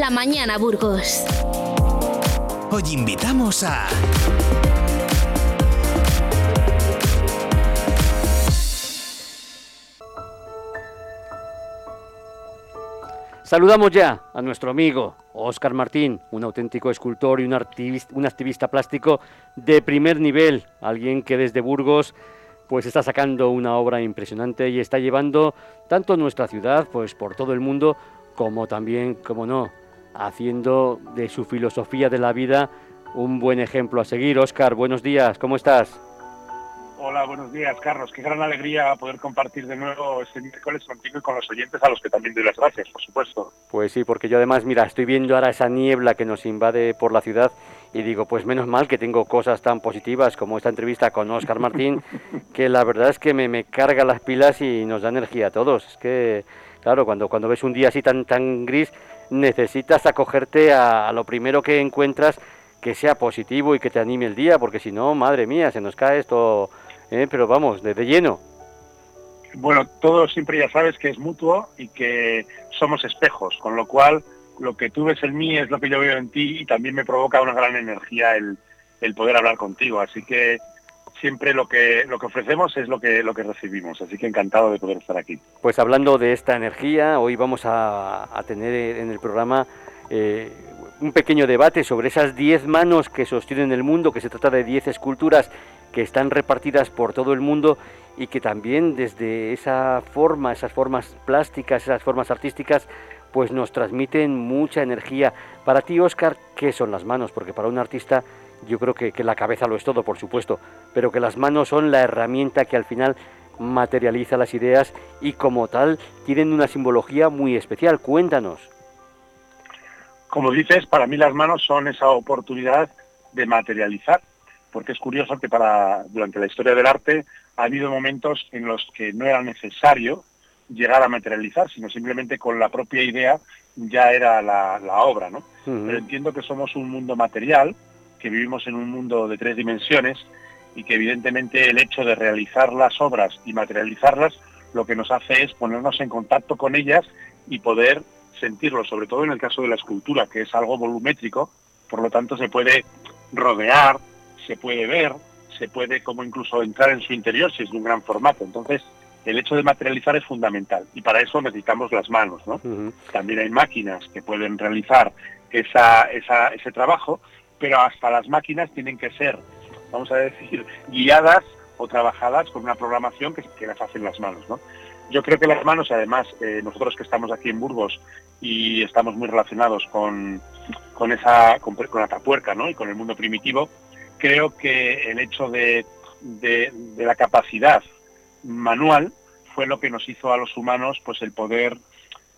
la mañana Burgos. Hoy invitamos a... Saludamos ya a nuestro amigo Óscar Martín, un auténtico escultor y un, activista, un activista plástico de primer nivel, alguien que desde Burgos pues está sacando una obra impresionante y está llevando tanto nuestra ciudad pues por todo el mundo como también, como no, haciendo de su filosofía de la vida un buen ejemplo a seguir. Óscar, buenos días, ¿cómo estás? Hola, buenos días, Carlos. Qué gran alegría poder compartir de nuevo este miércoles contigo y con los oyentes, a los que también doy las gracias, por supuesto. Pues sí, porque yo además, mira, estoy viendo ahora esa niebla que nos invade por la ciudad y digo, pues menos mal que tengo cosas tan positivas como esta entrevista con Oscar Martín, que la verdad es que me, me carga las pilas y nos da energía a todos. Es que, claro, cuando, cuando ves un día así tan, tan gris, necesitas acogerte a, lo primero que encuentras que sea positivo y que te anime el día, porque si no, madre mía, se nos cae esto ¿eh? pero vamos, desde lleno. Bueno, todo siempre ya sabes que es mutuo y que somos espejos, con lo cual lo que tú ves en mí es lo que yo veo en ti y también me provoca una gran energía el, el poder hablar contigo. Así que siempre lo que lo que ofrecemos es lo que lo que recibimos. Así que encantado de poder estar aquí. Pues hablando de esta energía, hoy vamos a, tener en el programa eh, un pequeño debate sobre esas 10 manos que sostienen el mundo, que se trata de 10 esculturas que están repartidas por todo el mundo y que también desde esa forma, esas formas plásticas, esas formas artísticas, pues nos transmiten mucha energía. Para ti, Oscar, ¿qué son las manos? Porque para un artista yo creo que, que la cabeza lo es todo, por supuesto, pero que las manos son la herramienta que al final materializa las ideas y como tal tienen una simbología muy especial. Cuéntanos. Como dices, para mí las manos son esa oportunidad de materializar porque es curioso que para durante la historia del arte ha habido momentos en los que no era necesario llegar a materializar, sino simplemente con la propia idea ya era la, la obra, ¿no? Uh -huh. Pero entiendo que somos un mundo material, que vivimos en un mundo de tres dimensiones y que evidentemente el hecho de realizar las obras y materializarlas lo que nos hace es ponernos en contacto con ellas y poder sentirlo, sobre todo en el caso de la escultura, que es algo volumétrico, por lo tanto se puede rodear, se puede ver, se puede como incluso entrar en su interior si es de un gran formato. Entonces, el hecho de materializar es fundamental y para eso necesitamos las manos. ¿no? Uh -huh. También hay máquinas que pueden realizar esa, esa, ese trabajo, pero hasta las máquinas tienen que ser, vamos a decir, guiadas o trabajadas con una programación que, que las hacen las manos. ¿no? Yo creo que las manos, además, eh, nosotros que estamos aquí en Burgos y estamos muy relacionados con, con esa con, con Atapuerca ¿no? y con el mundo primitivo, creo que el hecho de, de, de, la capacidad manual fue lo que nos hizo a los humanos pues el poder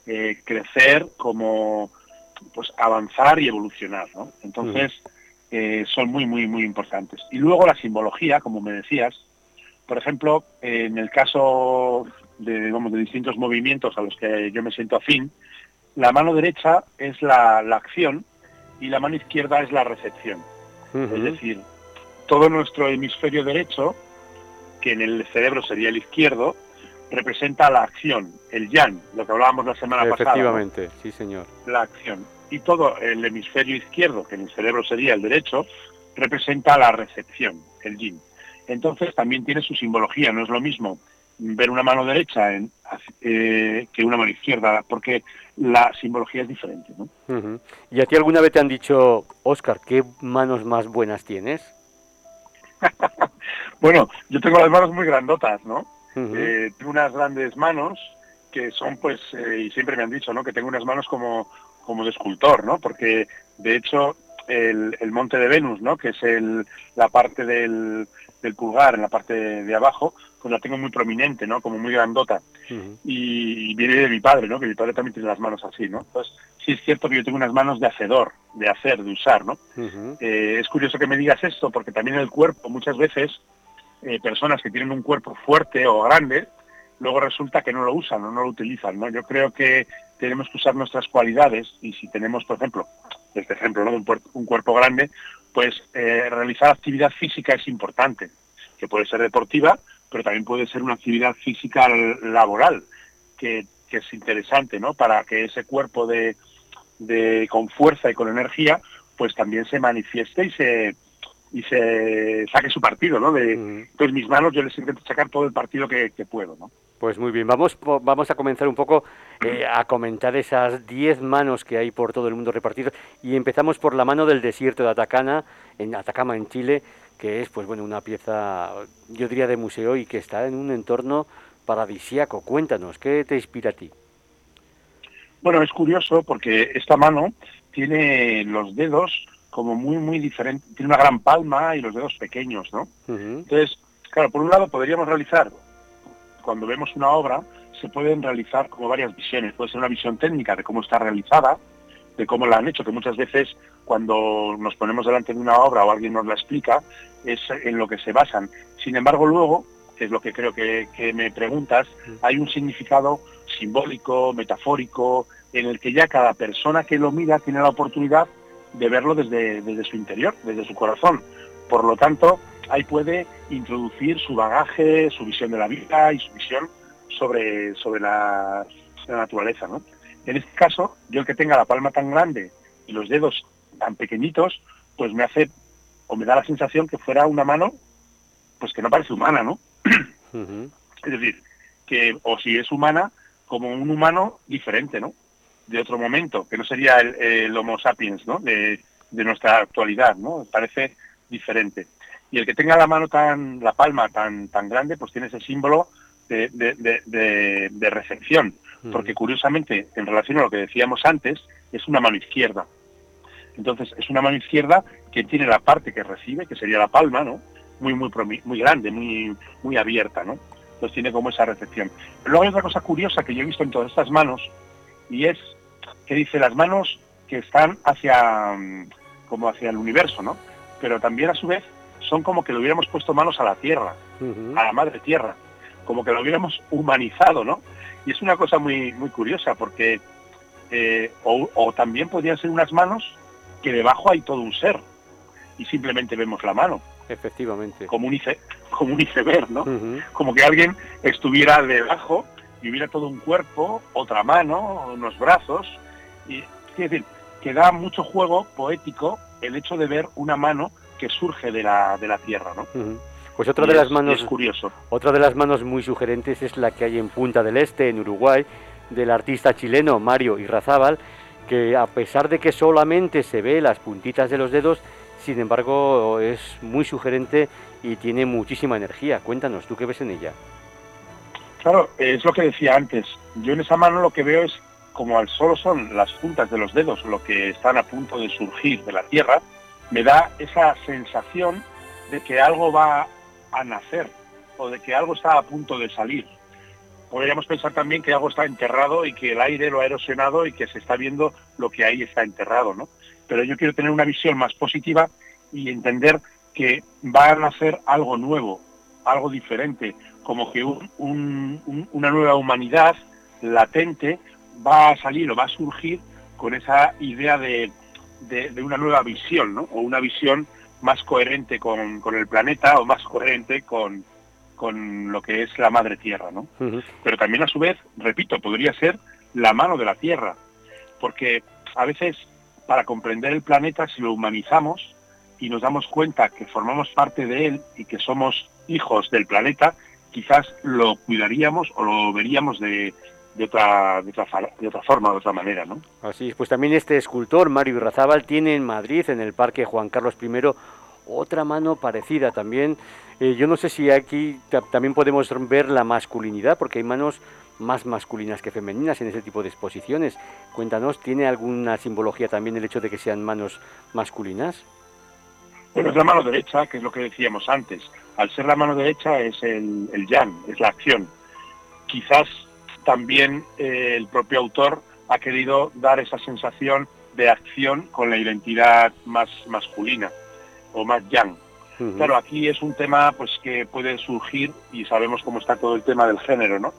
eh, crecer como pues avanzar y evolucionar ¿no? entonces eh, son muy muy muy importantes y luego la simbología como me decías por ejemplo en el caso de, de distintos movimientos a los que yo me siento afín la mano derecha es la, la acción y la mano izquierda es la recepción uh -huh. es decir todo nuestro hemisferio derecho, que en el cerebro sería el izquierdo, representa la acción, el yang, lo que hablábamos la semana Efectivamente, pasada. Efectivamente, sí señor. La acción. Y todo el hemisferio izquierdo, que en el cerebro sería el derecho, representa la recepción, el yin. Entonces también tiene su simbología, no es lo mismo ver una mano derecha en, eh, que una mano izquierda, porque la simbología es diferente. ¿no? Uh -huh. ¿Y a ti alguna vez te han dicho, Oscar, qué manos más buenas tienes? bueno, yo tengo las manos muy grandotas, ¿no? Uh -huh. eh, tengo unas grandes manos que son, pues, eh, y siempre me han dicho, ¿no? Que tengo unas manos como, como de escultor, ¿no? Porque, de hecho, el, el monte de Venus, ¿no? Que es el, la parte del, del pulgar, en la parte de, de, abajo, pues la tengo muy prominente, ¿no? Como muy grandota. Uh -huh. y, y, viene de mi padre, ¿no? Que mi padre también tiene las manos así, ¿no? Entonces, sí es cierto que yo tengo unas manos de hacedor, de hacer, de usar, ¿no? Uh -huh. eh, es curioso que me digas esto, porque también el cuerpo, muchas veces, eh, personas que tienen un cuerpo fuerte o grande, luego resulta que no lo usan o no lo utilizan, ¿no? Yo creo que tenemos que usar nuestras cualidades y si tenemos, por ejemplo, este ejemplo, ¿no? Un, un cuerpo grande, pues eh, realizar actividad física es importante, que puede ser deportiva, pero también puede ser una actividad física laboral, que, que es interesante, ¿no? Para que ese cuerpo de, de, con fuerza y con energía, pues también se manifieste y se y se saque su partido, ¿no? De, Entonces mis manos yo les intento sacar todo el partido que, puedo, ¿no? Pues muy bien, vamos, vamos a comenzar un poco eh, a comentar esas 10 manos que hay por todo el mundo repartidas y empezamos por la mano del desierto de Atacama, en Atacama, en Chile, que es pues bueno una pieza, yo diría de museo y que está en un entorno paradisíaco. Cuéntanos, ¿qué te inspira a ti? Bueno, es curioso porque esta mano tiene los dedos como muy, muy diferentes. Tiene una gran palma y los dedos pequeños, ¿no? Entonces, claro, por un lado podríamos realizar, cuando vemos una obra, se pueden realizar como varias visiones. Puede ser una visión técnica de cómo está realizada, de cómo la han hecho, que muchas veces cuando nos ponemos delante de una obra o alguien nos la explica, es en lo que se basan. Sin embargo, luego es lo que creo que, me preguntas, hay un significado simbólico, metafórico, en el que ya cada persona que lo mira tiene la oportunidad de verlo desde, desde su interior, desde su corazón. Por lo tanto, ahí puede introducir su bagaje, su visión de la vida y su visión sobre, sobre la, naturaleza. ¿no? En este caso, yo el que tenga la palma tan grande y los dedos tan pequeñitos, pues me hace o me da la sensación que fuera una mano pues que no parece humana, ¿no? Es decir, que o si es humana, como un humano diferente, ¿no? De otro momento, que no sería el, Homo sapiens, ¿no? De, nuestra actualidad, ¿no? Parece diferente. Y el que tenga la mano tan, la palma tan, tan grande, pues tiene ese símbolo de, de, recepción. Porque curiosamente, en relación a lo que decíamos antes, es una mano izquierda. Entonces, es una mano izquierda que tiene la parte que recibe, que sería la palma, ¿no? muy, muy, muy grande, muy, muy abierta, ¿no? Entonces tiene como esa recepción. Pero luego hay otra cosa curiosa que yo he visto en todas estas manos, y es que dice las manos que están hacia, mm, como hacia el universo, ¿no? Pero también a su vez son como que le hubiéramos puesto manos a la tierra, a la madre tierra, como que lo hubiéramos humanizado, ¿no? Y es una cosa muy, muy curiosa porque, eh, o, o también podrían ser unas manos que debajo hay todo un ser y simplemente vemos la mano. Efectivamente. Como un, como un iceberg, ¿no? Como que alguien estuviera debajo y hubiera todo un cuerpo, otra mano, unos brazos. Y, es decir, que da mucho juego poético el hecho de ver una mano que surge de la, de la tierra, ¿no? Pues otra de las manos es curioso. Otra de las manos muy sugerentes es la que hay en Punta del Este, en Uruguay, del artista chileno Mario Irrazábal, que a pesar de que solamente se ve las puntitas de los dedos, sin embargo es muy sugerente y tiene muchísima energía. Cuéntanos, ¿tú qué ves en ella? Claro, es lo que decía antes. Yo en esa mano lo que veo es como al solo son las puntas de los dedos lo que están a punto de surgir de la tierra, me da esa sensación de que algo va a nacer o de que algo está a punto de salir. Podríamos pensar también que algo está enterrado y que el aire lo ha erosionado y que se está viendo lo que ahí está enterrado, ¿no? pero yo quiero tener una visión más positiva y entender que va a nacer algo nuevo, algo diferente, como que una nueva humanidad latente va a salir o va a surgir con esa idea de, una nueva visión, ¿no? o una visión más coherente con, el planeta o más coherente con, lo que es la madre tierra. ¿no? Pero también a su vez, repito, podría ser la mano de la tierra, porque a veces para comprender el planeta si lo humanizamos y nos damos cuenta que formamos parte de él y que somos hijos del planeta, quizás lo cuidaríamos o lo veríamos de, otra, de, otra, forma, de otra manera, ¿no? Así es, pues también este escultor, Mario Irrazábal, tiene en Madrid, en el Parque Juan Carlos I, otra mano parecida también. Eh, yo no sé si aquí también podemos ver la masculinidad, porque hay manos más masculinas que femeninas en ese tipo de exposiciones. Cuéntanos, ¿tiene alguna simbología también el hecho de que sean manos masculinas? Bueno, es la mano derecha, que es lo que decíamos antes. Al ser la mano derecha es el, el yang, es la acción. Quizás también eh, el propio autor ha querido dar esa sensación de acción con la identidad más masculina o más yang. Claro, aquí es un tema pues que puede surgir y sabemos cómo está todo el tema del género, ¿no?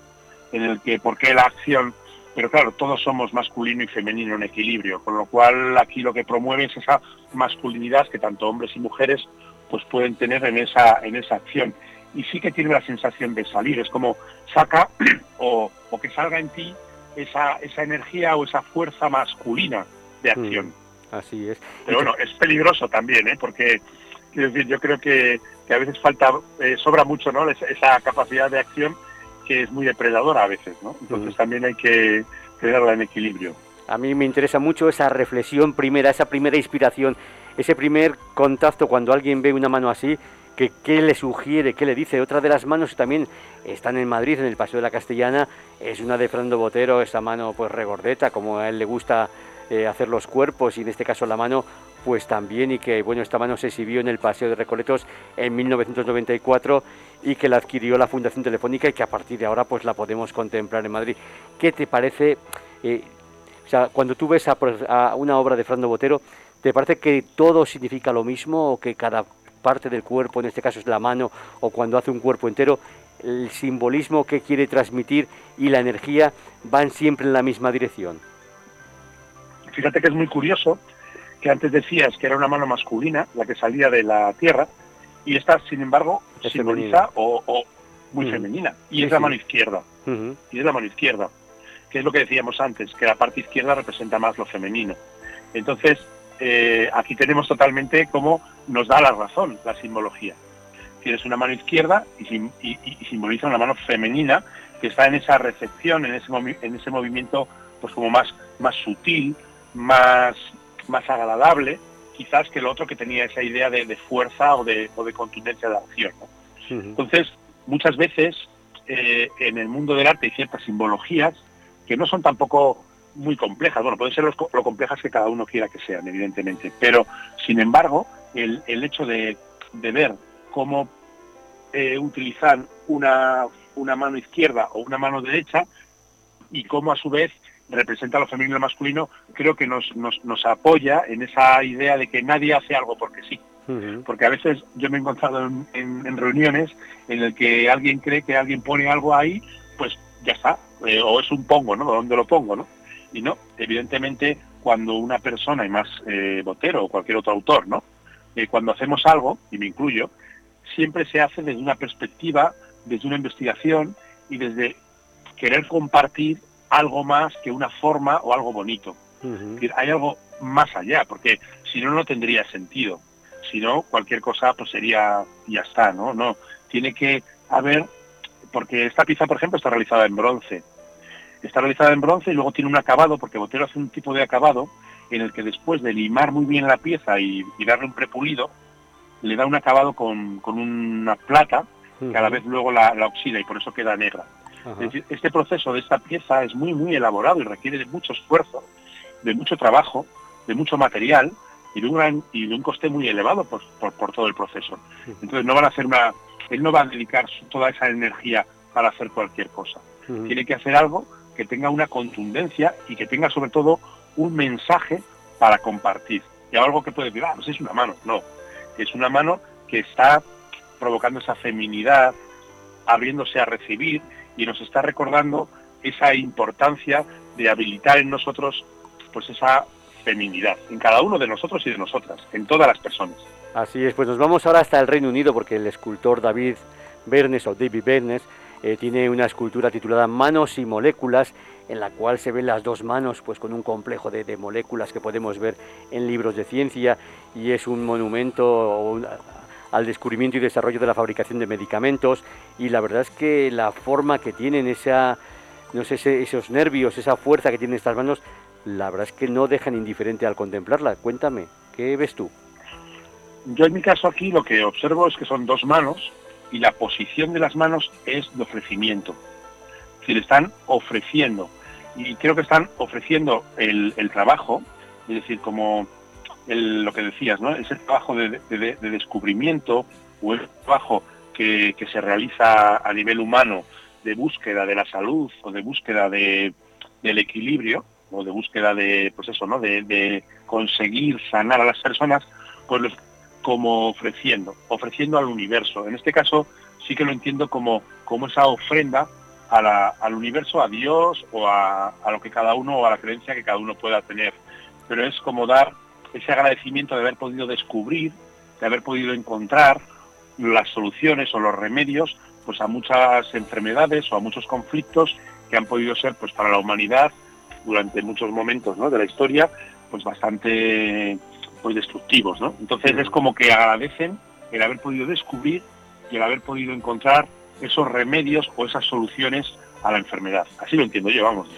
en el que por qué la acción, pero claro, todos somos masculino y femenino en equilibrio, con lo cual aquí lo que promueve es esa masculinidad que tanto hombres y mujeres pues pueden tener en esa, en esa acción. Y sí que tiene la sensación de salir, es como saca o, que salga en ti esa, esa energía o esa fuerza masculina de acción. Mm, así es. Pero bueno, es peligroso también, ¿eh? porque quiero decir, yo creo que, a veces falta, eh, sobra mucho ¿no? esa capacidad de acción que es muy depredadora a veces, ¿no? Entonces mm. también hay que tenerla en equilibrio. A mí me interesa mucho esa reflexión primera, esa primera inspiración, ese primer contacto cuando alguien ve una mano así, que qué le sugiere, qué le dice. Otra de las manos también están en Madrid, en el Paseo de la Castellana, es una de Fernando Botero, esa mano pues regordeta, como a él le gusta eh, hacer los cuerpos y en este caso la mano pues también y que bueno esta mano se exhibió en el Paseo de Recoletos en 1994 y que la adquirió la Fundación Telefónica y que a partir de ahora pues la podemos contemplar en Madrid. ¿Qué te parece? Eh, o sea, cuando tú ves a, una obra de Fernando Botero, ¿te parece que todo significa lo mismo o que cada parte del cuerpo, en este caso es la mano, o cuando hace un cuerpo entero, el simbolismo que quiere transmitir y la energía van siempre en la misma dirección. Fíjate que es muy curioso que antes decías que era una mano masculina la que salía de la tierra y esta, sin embargo, simboliza o, muy femenina y es la mano izquierda. Y es la mano izquierda, que es lo que decíamos antes, que la parte izquierda representa más lo femenino. Entonces, eh, aquí tenemos totalmente cómo nos da la razón la simbología. Tienes una mano izquierda y, simboliza una mano femenina que está en esa recepción, en ese, en ese movimiento pues como más, más sutil, más, más agradable, quizás que el otro que tenía esa idea de, fuerza o de, o de, contundencia de acción. Entonces, muchas veces eh, en el mundo del arte hay ciertas simbologías que no son tampoco muy complejas. Bueno, pueden ser lo, complejas que cada uno quiera que sean, evidentemente. Pero, sin embargo, el, hecho de, ver cómo eh, utilizar una, una mano izquierda o una mano derecha y cómo a su vez representa lo femenino y lo masculino, creo que nos, nos, apoya en esa idea de que nadie hace algo porque sí. Porque a veces yo me he encontrado en, reuniones en el que alguien cree que alguien pone algo ahí, pues ya está, eh, o es un pongo, ¿no? ¿Dónde lo pongo, no? Y no, evidentemente cuando una persona, y más eh, Botero o cualquier otro autor, ¿no? Eh, cuando hacemos algo, y me incluyo, siempre se hace desde una perspectiva, desde una investigación y desde querer compartir algo más que una forma o algo bonito. hay algo más allá, porque si no, no tendría sentido. Si no, cualquier cosa pues sería, ya está, ¿no? No, tiene que haber, porque esta pieza, por ejemplo, está realizada en bronce. Está realizada en bronce y luego tiene un acabado, porque Botero hace un tipo de acabado en el que después de limar muy bien la pieza y, darle un prepulido, le da un acabado con, una plata que a la vez luego la oxida y por eso queda negra. Este proceso de esta pieza es muy, muy elaborado y requiere de mucho esfuerzo, de mucho trabajo, de mucho material y de un, gran, y de un coste muy elevado por, por, todo el proceso. Entonces no van a hacer una, él no va a dedicar toda esa energía para hacer cualquier cosa. Tiene que hacer algo que tenga una contundencia y que tenga sobre todo un mensaje para compartir. Y algo que puede decir, ah, pues es una mano. No, es una mano que está provocando esa feminidad, abriéndose a recibir y nos está recordando esa importancia de habilitar en nosotros pues esa feminidad, en cada uno de nosotros y de nosotras, en todas las personas. Así es, pues nos vamos ahora hasta el Reino Unido porque el escultor David Bernes o David Bernes eh, tiene una escultura titulada Manos y Moléculas en la cual se ven las dos manos pues con un complejo de, moléculas que podemos ver en libros de ciencia y es un monumento al descubrimiento y desarrollo de la fabricación de medicamentos y la verdad es que la forma que tienen esa, no sé, esos nervios, esa fuerza que tienen estas manos, la verdad es que no dejan indiferente al contemplarla. Cuéntame, ¿qué ves tú? Yo en mi caso aquí lo que observo es que son dos manos y la posición de las manos es de ofrecimiento. Es decir, están ofreciendo. Y creo que están ofreciendo el, el trabajo, es decir, como lo que decías, ¿no? Ese trabajo de, descubrimiento o el trabajo que, se realiza a nivel humano de búsqueda de la salud o de búsqueda de, del equilibrio o de búsqueda de, pues ¿no? De, conseguir sanar a las personas, pues como ofreciendo, ofreciendo al universo. En este caso sí que lo entiendo como, como esa ofrenda al universo, a Dios o a, a lo que cada uno o a la creencia que cada uno pueda tener. Pero es como dar ese agradecimiento de haber podido descubrir, de haber podido encontrar las soluciones o los remedios pues a muchas enfermedades o a muchos conflictos que han podido ser pues para la humanidad durante muchos momentos de la historia pues bastante pues destructivos, ¿no? Entonces es como que agradecen el haber podido descubrir y el haber podido encontrar esos remedios o esas soluciones a la enfermedad. Así lo entiendo yo, vamos.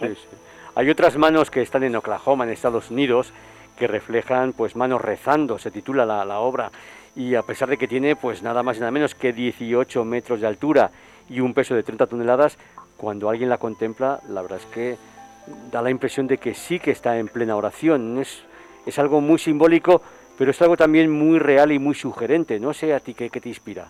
Hay otras manos que están en Oklahoma, en Estados Unidos, que reflejan pues manos rezando, se titula la, la obra, y a pesar de que tiene pues nada más y nada menos que 18 metros de altura y un peso de 30 toneladas, cuando alguien la contempla, la verdad es que da la impresión de que sí que está en plena oración. Es, es algo muy simbólico, pero es algo también muy real y muy sugerente. No sé a ti qué, qué te inspira.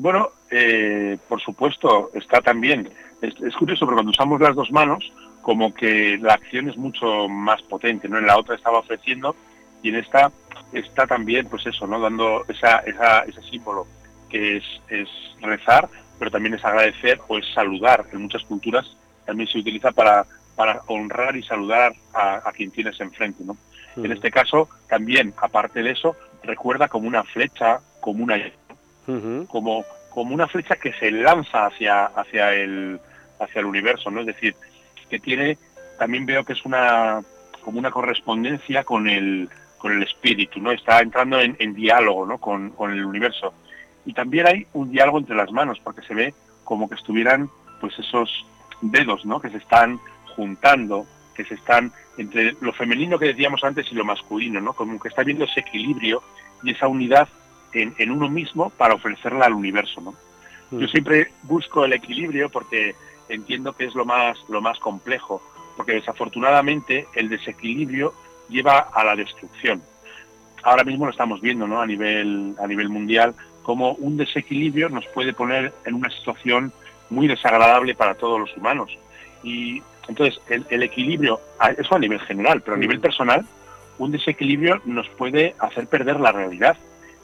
Bueno, eh, por supuesto, está también. Es, curioso, pero cuando usamos las dos manos, como que la acción es mucho más potente, ¿no? En la otra estaba ofreciendo y en esta está también, pues eso, ¿no? Dando esa, ese símbolo que es, es rezar, pero también es agradecer o es saludar. En muchas culturas también se utiliza para, para honrar y saludar a, quien tienes enfrente, ¿no? En este caso, también, aparte de eso, recuerda como una flecha, como una como, como una flecha que se lanza hacia, hacia, el, hacia el universo, ¿no? Es decir, que tiene, también veo que es una, como una correspondencia con el, con el espíritu, ¿no? Está entrando en, diálogo, ¿no? Con, con, el universo. Y también hay un diálogo entre las manos, porque se ve como que estuvieran, pues esos dedos, ¿no? Que se están juntando, que se están entre lo femenino que decíamos antes y lo masculino, ¿no? Como que está viendo ese equilibrio y esa unidad en, uno mismo para ofrecerla al universo. ¿no? Yo siempre busco el equilibrio porque entiendo que es lo más, lo más complejo, porque desafortunadamente el desequilibrio lleva a la destrucción. Ahora mismo lo estamos viendo ¿no? a, nivel, a nivel mundial, como un desequilibrio nos puede poner en una situación muy desagradable para todos los humanos. Y entonces el, el equilibrio, eso a nivel general, pero a nivel mm. personal, un desequilibrio nos puede hacer perder la realidad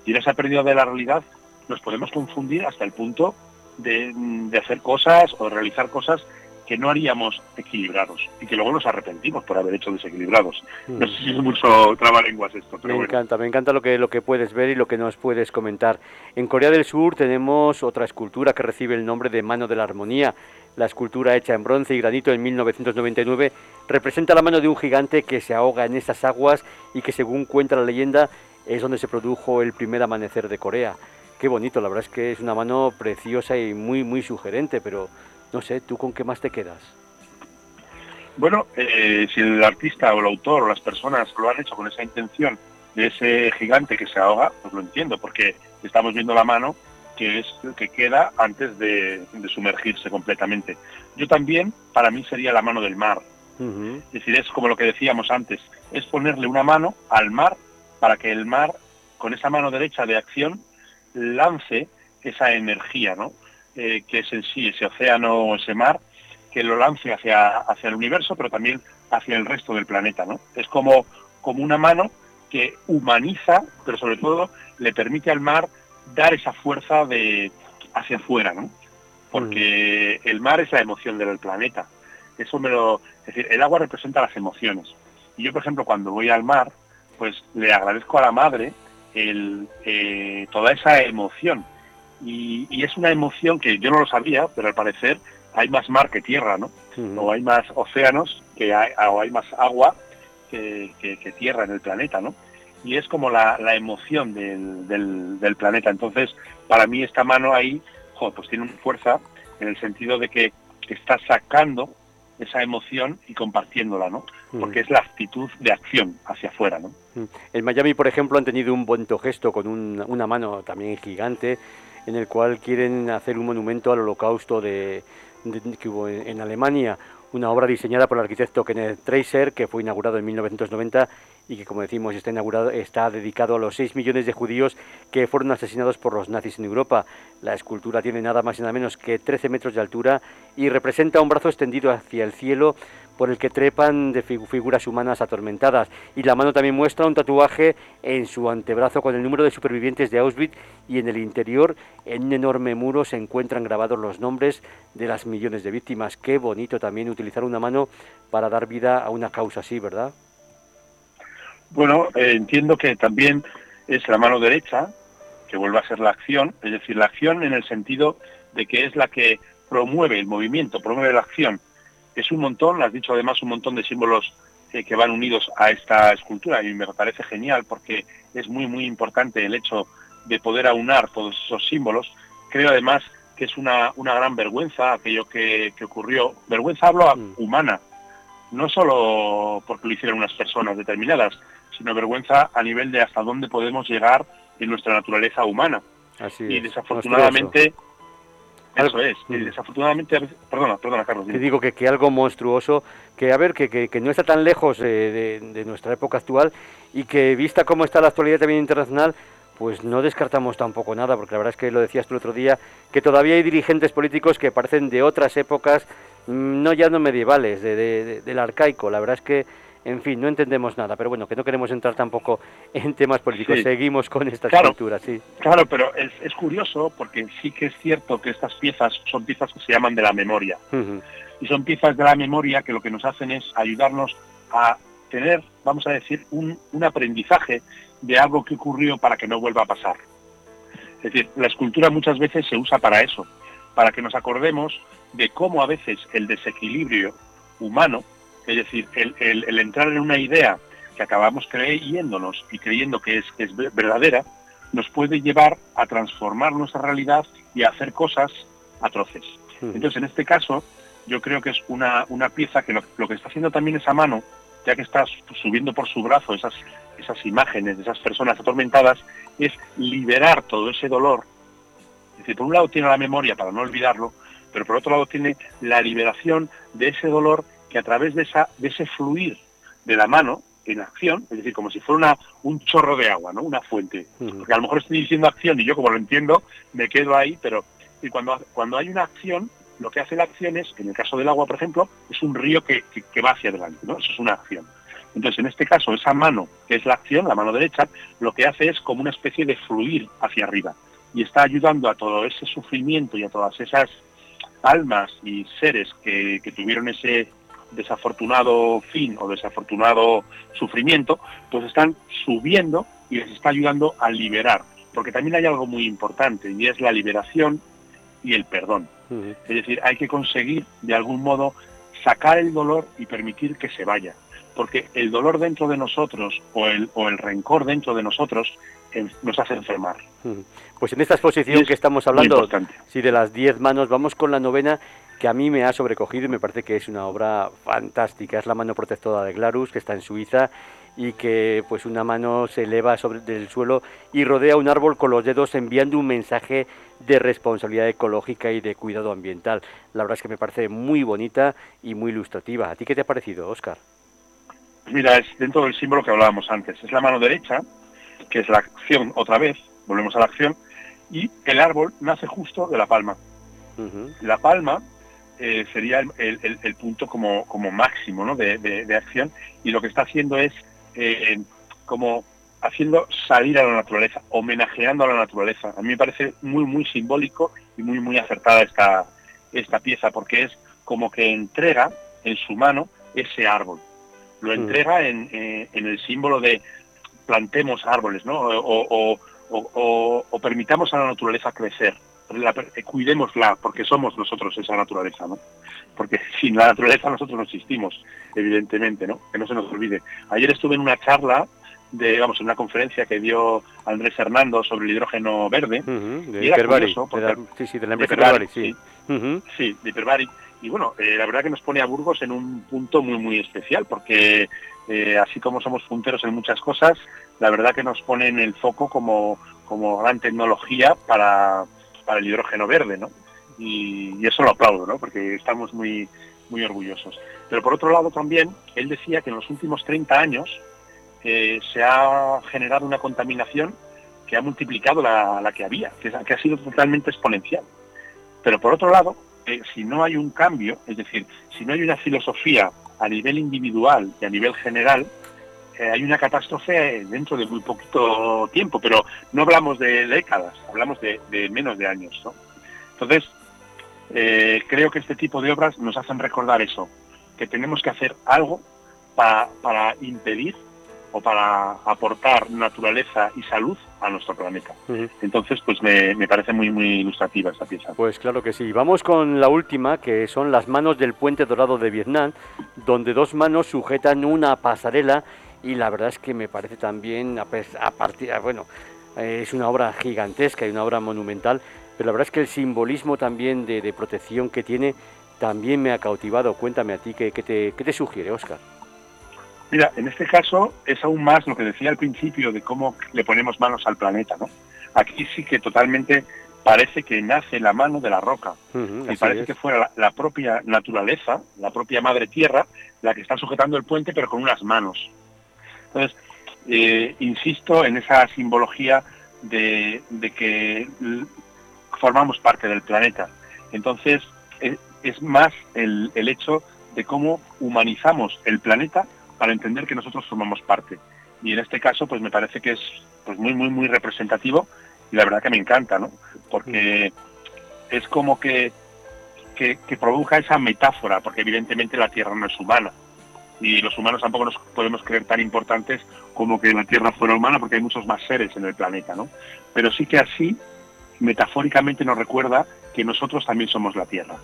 y en esa pérdida de la realidad nos podemos confundir hasta el punto de, hacer cosas o realizar cosas que no haríamos equilibrados y que luego nos arrepentimos por haber hecho desequilibrados. No sé si es mucho trabalenguas esto, pero Me encanta, me encanta lo que, lo que puedes ver y lo que nos puedes comentar. En Corea del Sur tenemos otra escultura que recibe el nombre de Mano de la Armonía. La escultura hecha en bronce y granito en 1999 representa la mano de un gigante que se ahoga en esas aguas y que según cuenta la leyenda es donde se produjo el primer amanecer de Corea. Qué bonito, la verdad es que es una mano preciosa y muy, muy sugerente, pero no sé, ¿tú con qué más te quedas? Bueno, eh, si el artista o el autor o las personas lo han hecho con esa intención de ese gigante que se ahoga, pues lo entiendo, porque estamos viendo la mano que es que queda antes de, sumergirse completamente. Yo también, para mí sería la mano del mar. Es decir, es como lo que decíamos antes, es ponerle una mano al mar para que el mar, con esa mano derecha de acción, lance esa energía, ¿no? Eh, que es en sí ese océano o ese mar, que lo lance hacia, hacia el universo, pero también hacia el resto del planeta, ¿no? Es como, como una mano que humaniza, pero sobre todo le permite al mar dar esa fuerza de hacia afuera, ¿no? Porque mm. el mar es la emoción del planeta. Eso me lo, es decir, el agua representa las emociones. Y yo, por ejemplo, cuando voy al mar, pues le agradezco a la madre el, eh, toda esa emoción. Y, es una emoción que yo no lo sabía, pero al parecer hay más mar que tierra, ¿no? O hay más océanos, que hay, o hay más agua que, tierra en el planeta, ¿no? Y es como la, emoción del, del, planeta. Entonces, para mí esta mano ahí, pues tiene una fuerza en el sentido de que está sacando esa emoción y compartiéndola, ¿no? Mm. Porque es la actitud de acción hacia afuera, ¿no? Mm. En Miami, por ejemplo, han tenido un buen gesto con una mano también gigante en el cual quieren hacer un monumento al holocausto de, que hubo en, Alemania, una obra diseñada por el arquitecto Kenneth Tracer, que fue inaugurado en 1990 y que, como decimos, está, inaugurado, está dedicado a los 6 millones de judíos que fueron asesinados por los nazis en Europa. La escultura tiene nada más y nada menos que 13 metros de altura y representa un brazo extendido hacia el cielo por el que trepan de figuras humanas atormentadas. Y la mano también muestra un tatuaje en su antebrazo con el número de supervivientes de Auschwitz y en el interior, en un enorme muro, se encuentran grabados los nombres de las millones de víctimas. Qué bonito también utilizar una mano para dar vida a una causa así, ¿verdad? Bueno, eh, entiendo que también es la mano derecha, que vuelve a ser la acción, es decir, la acción en el sentido de que es la que promueve el movimiento, promueve la acción. Es un montón, has dicho además un montón de símbolos eh, que van unidos a esta escultura y me parece genial porque es muy, muy importante el hecho de poder aunar todos esos símbolos. Creo además que es una, una gran vergüenza aquello que, ocurrió. Vergüenza hablo mm. humana, no solo porque lo hicieron unas personas determinadas, sino vergüenza a nivel de hasta dónde podemos llegar en nuestra naturaleza humana. y desafortunadamente... Eso es, y mm. desafortunadamente, perdona, perdona Carlos. Te digo que, que algo monstruoso, que a ver, que, que, no está tan lejos de, de, nuestra época actual y que vista cómo está la actualidad también internacional, pues no descartamos tampoco nada, porque la verdad es que lo decías tú el otro día, que todavía hay dirigentes políticos que parecen de otras épocas, mm, no ya no medievales, de, del arcaico. La verdad es que, en fin, no entendemos nada, pero bueno, que no queremos entrar tampoco en temas políticos, seguimos con esta claro, sí. Claro, pero es, curioso porque sí que es cierto que estas piezas son piezas que se llaman de la memoria. Y son piezas de la memoria que lo que nos hacen es ayudarnos a tener, vamos a decir, un, un aprendizaje de algo que ocurrió para que no vuelva a pasar. Es decir, la escultura muchas veces se usa para eso, para que nos acordemos de cómo a veces el desequilibrio humano, es decir, el, entrar en una idea que acabamos creyéndonos y creyendo que es, es verdadera, nos puede llevar a transformar nuestra realidad y a hacer cosas atroces. Entonces, en este caso, yo creo que es una, una pieza que lo, lo, que está haciendo también esa mano, ya que está subiendo por su brazo esas esas imágenes de esas personas atormentadas es liberar todo ese dolor. Es decir, por un lado tiene la memoria para no olvidarlo, pero por otro lado tiene la liberación de ese dolor que a través de, esa, de ese fluir de la mano en acción, es decir, como si fuera una, un chorro de agua, ¿no? Una fuente. Porque a lo mejor estoy diciendo acción y yo como lo entiendo me quedo ahí, pero y cuando, cuando hay una acción, lo que hace la acción es, en el caso del agua, por ejemplo, es un río que, que va hacia adelante, ¿no? Eso es una acción. Entonces, en este caso, esa mano, que es la acción, la mano derecha, lo que hace es como una especie de fluir hacia arriba y está ayudando a todo ese sufrimiento y a todas esas almas y seres que, tuvieron ese desafortunado fin o desafortunado sufrimiento, pues están subiendo y les está ayudando a liberar. Porque también hay algo muy importante y es la liberación y el perdón. Es decir, hay que conseguir de algún modo sacar el dolor y permitir que se vaya porque el dolor dentro de nosotros o el, o el rencor dentro de nosotros nos hace enfermar. Pues en esta exposición que estamos hablando, sí, de las diez manos, vamos con la novena que a mí me ha sobrecogido y me parece que es una obra fantástica. Es la mano protectora de Glarus, que está en Suiza y que pues una mano se eleva sobre el suelo y rodea un árbol con los dedos enviando un mensaje de responsabilidad ecológica y de cuidado ambiental. La verdad es que me parece muy bonita y muy ilustrativa. ¿A ti qué te ha parecido, Oscar? Mira, es dentro del símbolo que hablábamos antes. Es la mano derecha, que es la acción otra vez, volvemos a la acción, y el árbol nace justo de la palma. La palma eh, sería el, punto como, como máximo ¿no? de, acción y lo que está haciendo es eh, como haciendo salir a la naturaleza, homenajeando a la naturaleza. A mí me parece muy, muy simbólico y muy, muy acertada esta, esta pieza porque es como que entrega en su mano ese árbol lo mm. entrega en, eh, en, el símbolo de plantemos árboles, ¿no? O, o, permitamos a la naturaleza crecer, la, cuidémosla, porque somos nosotros esa naturaleza, ¿no? Porque sin la naturaleza nosotros no existimos, evidentemente, ¿no? Que no se nos olvide. Ayer estuve en una charla de, vamos, en una conferencia que dio Andrés Hernando sobre el hidrógeno verde. de y sí, sí, de la empresa sí. Sí, sí de Hiperbari y bueno, eh, la verdad que nos pone a Burgos en un punto muy, muy especial, porque eh, así como somos punteros en muchas cosas, la verdad que nos pone en el foco como, como gran tecnología para, para el hidrógeno verde, ¿no? Y, eso lo aplaudo, ¿no? Porque estamos muy, muy orgullosos. Pero por otro lado también, él decía que en los últimos 30 años eh, se ha generado una contaminación que ha multiplicado la, la que había, que, que ha sido totalmente exponencial. Pero por otro lado, si no hay un cambio, es decir, si no hay una filosofía a nivel individual y a nivel general, eh, hay una catástrofe dentro de muy poquito tiempo, pero no hablamos de décadas, hablamos de, menos de años. Entonces, eh, creo que este tipo de obras nos hacen recordar eso, que tenemos que hacer algo para, impedir o para aportar naturaleza y salud a nuestro planeta. Entonces, pues me, me, parece muy, muy ilustrativa esta pieza. Pues claro que sí. Vamos con la última, que son las manos del puente dorado de Vietnam, donde dos manos sujetan una pasarela y la verdad es que me parece también, a, partir, bueno, es una obra gigantesca y una obra monumental, pero la verdad es que el simbolismo también de, protección que tiene también me ha cautivado. Cuéntame a ti, ¿qué, te, qué te sugiere, Oscar? Mira, en este caso es aún más lo que decía al principio de cómo le ponemos manos al planeta, ¿no? Aquí sí que totalmente parece que nace la mano de la roca y parece que fuera la, propia naturaleza, la propia madre tierra, la que está sujetando el puente pero con unas manos. Entonces, eh, insisto en esa simbología de, que formamos parte del planeta. Entonces, es, más el, hecho de cómo humanizamos el planeta para entender que nosotros formamos parte. Y en este caso, pues me parece que es pues muy, muy, muy representativo y la verdad que me encanta, ¿no? Porque es como que, que, provoca esa metáfora, porque evidentemente la Tierra no es humana. Y los humanos tampoco nos podemos creer tan importantes como que la Tierra fuera humana, porque hay muchos más seres en el planeta, ¿no? Pero sí que así, metafóricamente nos recuerda que nosotros también somos la Tierra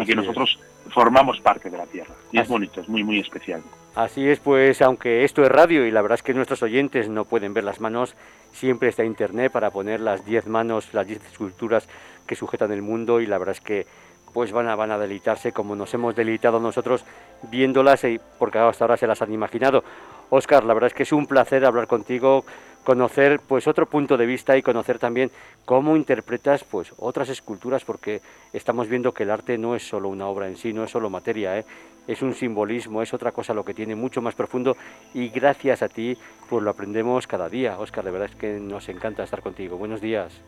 y que nosotros formamos parte de la Tierra. Y es bonito, es muy, muy especial. Así es, pues aunque esto es radio y la verdad es que nuestros oyentes no pueden ver las manos, siempre está internet para poner las 10 manos, las 10 esculturas que sujetan el mundo y la verdad es que pues van a, van a deleitarse como nos hemos deleitado nosotros viéndolas y porque hasta ahora se las han imaginado. Oscar, la verdad es que es un placer hablar contigo, conocer pues otro punto de vista y conocer también cómo interpretas pues otras esculturas porque estamos viendo que el arte no es solo una obra en sí, no es solo materia, ¿eh? es un simbolismo, es otra cosa lo que tiene mucho más profundo y gracias a ti pues lo aprendemos cada día. Oscar, de verdad es que nos encanta estar contigo. Buenos días.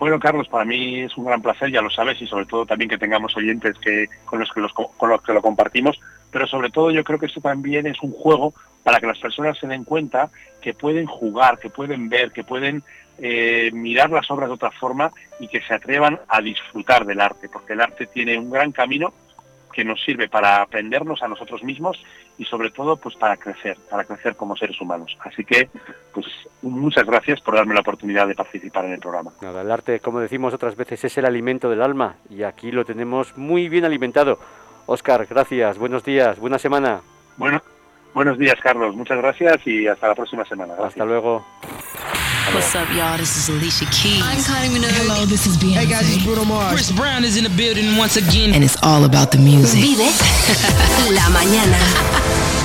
Bueno, Carlos, para mí es un gran placer, ya lo sabes, y sobre todo también que tengamos oyentes que, con, los que con los que lo compartimos, pero sobre todo yo creo que esto también es un juego para que las personas se den cuenta que pueden jugar, que pueden ver, que pueden eh, mirar las obras de otra forma y que se atrevan a disfrutar del arte, porque el arte tiene un gran camino que nos sirve para aprendernos a nosotros mismos y sobre todo pues para crecer, para crecer como seres humanos. Así que pues muchas gracias por darme la oportunidad de participar en el programa. Nada, el arte, como decimos otras veces, es el alimento del alma y aquí lo tenemos muy bien alimentado. Oscar, gracias, buenos días, buena semana. Bueno, buenos días Carlos, muchas gracias y hasta la próxima semana. Hasta luego. What's up, y'all? This is Alicia Keys. I'm Kylie Minogue. Hello, this is Beyonce. Hey guys, this is Bruno Mars. Chris Brown is in the building once again. And it's all about the music. Vive la mañana.